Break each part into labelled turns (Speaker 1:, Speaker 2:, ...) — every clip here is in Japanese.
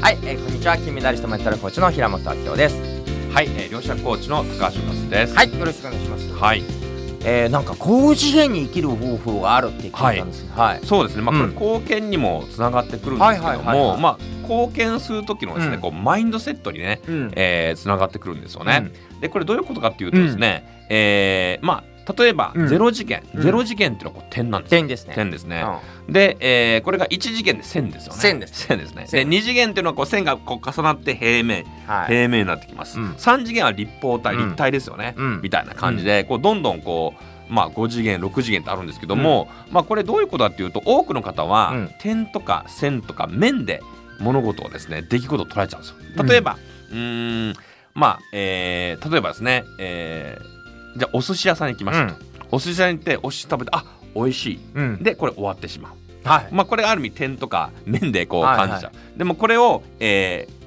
Speaker 1: はい、えー、こんにちは。金メダリストメンタルコーチの平本明夫です。
Speaker 2: はい、えー、両者コーチの高橋和です。
Speaker 1: はいよろしくお願いします。
Speaker 2: はい、
Speaker 1: えー、なんか高次元に生きる方法があるって聞いたんですけどはい、
Speaker 2: そうですね。まあ、こ
Speaker 1: うん。
Speaker 2: れ貢献にもつながってくるんですけど
Speaker 1: はいはいはいはい
Speaker 2: も、まあ貢献する時のですね、
Speaker 1: うん。
Speaker 2: こうマインドセットにね、
Speaker 1: うん。
Speaker 2: えー、つながってくるんですよね。で、これどういうことかっていうとですね、えー、まあ例えば
Speaker 1: うん。
Speaker 2: ゼロ次元、
Speaker 1: うん。
Speaker 2: ゼロ次元っていうのはこう点なんですよ。
Speaker 1: 点ですね。
Speaker 2: 点ですね。
Speaker 1: う
Speaker 2: で、えー、これが1次元で線ですよね。
Speaker 1: 線です。
Speaker 2: 線ですね。で
Speaker 1: 線
Speaker 2: 2次元っていうのはこう線がこう重なって平面、
Speaker 1: んはい。
Speaker 2: 平面になってきます。
Speaker 1: うん。
Speaker 2: 3次元は立方体、
Speaker 1: うん
Speaker 2: 立体ですよね。
Speaker 1: うん。
Speaker 2: みたいな感じで、こうどんどんこう、まあ、5次元6次元ってあるんですけども、まあ、これどういうことかっていうと多くの方は、
Speaker 1: うん。
Speaker 2: 点とか線とか面で物事をですね出来事を捉えちゃうんですよ。例えば、うーんまあ、えー例えばですね、えーじゃあお寿司屋さんに行きましたと、お寿司屋に行ってお寿司食べてあ美味しい。
Speaker 1: うん。
Speaker 2: でこれ終わってしまう。
Speaker 1: はい。
Speaker 2: まあ、これがある意味点とか面でこう
Speaker 1: はいはい。
Speaker 2: 感じちゃう、でもこれを、えー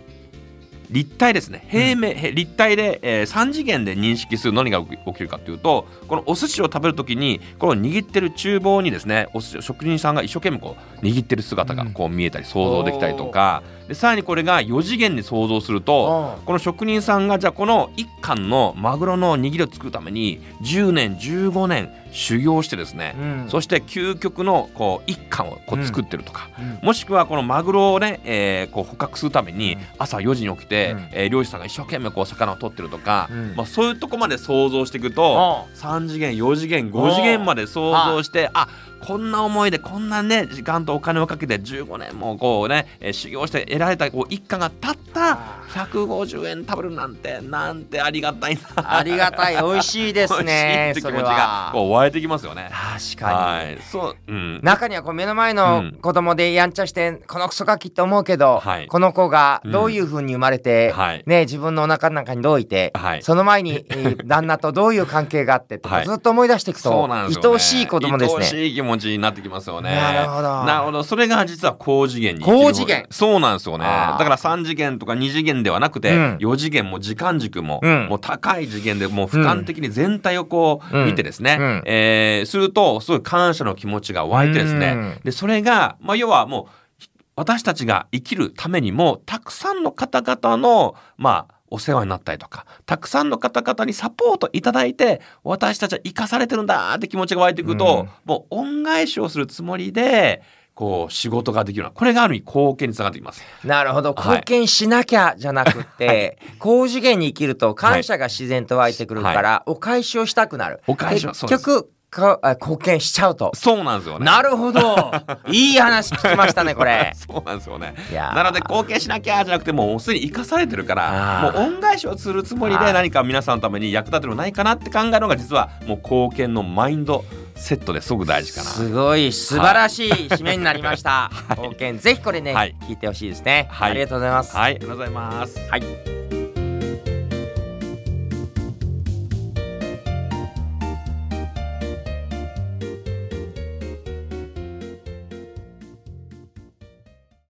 Speaker 2: 立体ですね。平面、へ立体で、えー、3次元で認識する何が起きるかというとこのお寿司を食べるときにこの握ってる厨房にですねお寿司職人さんが一生懸命こう握ってる姿がこう見えたり想像できたりとか、でさらにこれが4次元で想像すると
Speaker 1: うん。
Speaker 2: この職人さんがじゃあこの一貫のマグロの握りを作るために10年15年修行してですね、
Speaker 1: うん。
Speaker 2: そして究極のこう一貫をこう作ってるとか、
Speaker 1: うん。
Speaker 2: もしくはこのマグロをね、えーこう捕獲するために
Speaker 1: うん。
Speaker 2: 朝4時に起きて、
Speaker 1: うん。
Speaker 2: えー漁師さんが一生懸命こう魚を取ってるとか、
Speaker 1: うん。
Speaker 2: まあ、そういうとこまで想像していくと
Speaker 1: うん
Speaker 2: 3次元4次元5次元まで想像してあこんな思いでこんなね時間とお金をかけて15年もこうね、えー修行して得られたこう一貫がたった150円食べるなんてなんてありがたいな。
Speaker 1: ありがたい。美味しいですね
Speaker 2: って気持ちが
Speaker 1: は。
Speaker 2: こう湧いてきますよね。
Speaker 1: 確かに、
Speaker 2: はい、そう、うん、
Speaker 1: 中にはこう目の前の
Speaker 2: うん。
Speaker 1: 子供でやんちゃして、このクソガキって思うけど、
Speaker 2: はい。
Speaker 1: この子がどういう風に生まれて、
Speaker 2: はい。
Speaker 1: ね、自分のお腹の中にどういて、
Speaker 2: はい。
Speaker 1: その前に、えー旦那とどういう関係があってとか、
Speaker 2: はい。
Speaker 1: ずっと思い出していくと。愛おしい子供ですね。
Speaker 2: 持ちになってきますよね。
Speaker 1: なるほど。
Speaker 2: なるほど。それが実は高次元に。
Speaker 1: 高次元。
Speaker 2: そうなんですよね。だから3次元とか2次元ではなくて、
Speaker 1: うん。
Speaker 2: 4次元も時間軸も、
Speaker 1: うん。
Speaker 2: もう高い次元でもう俯瞰的に全体をこう
Speaker 1: うん
Speaker 2: 見てですね、
Speaker 1: うん。
Speaker 2: えーするとすごい感謝の気持ちが湧いてですね、
Speaker 1: うん。
Speaker 2: でそれが、まあ、要はもう私たちが生きるためにもたくさんの方々のまあお世話になったりとかたくさんの方々にサポートいただいて私たちは生かされてるんだって気持ちが湧いてくると、
Speaker 1: うん。
Speaker 2: もう恩返しをするつもりでこう仕事ができるようなこれがある意味貢献につながってきます。
Speaker 1: なるほど。貢献しなきゃじゃなくて、高次元に生きると感謝が自然と湧いてくるから、お返しをしたくなる。
Speaker 2: お返しはそうです。
Speaker 1: 結局かあ貢献しちゃうと
Speaker 2: そうなんですよね。
Speaker 1: なるほど いい話聞きましたねこれ
Speaker 2: そうなんですよね。
Speaker 1: いやー
Speaker 2: なので貢献しなきゃじゃなくてもうすでに生かされてるからもう恩返しをするつもり
Speaker 1: はい
Speaker 2: で何か皆さんのために役立てるのないかなって考えるのが実はもう貢献のマインドセットですごく大事かな。
Speaker 1: すごい素晴らしい締めになりました。貢献ぜひこれね、
Speaker 2: はい
Speaker 1: 聞いてほしいですね、
Speaker 2: はい
Speaker 1: ありがとうございます。
Speaker 2: はい、ありがとうございます。
Speaker 1: はい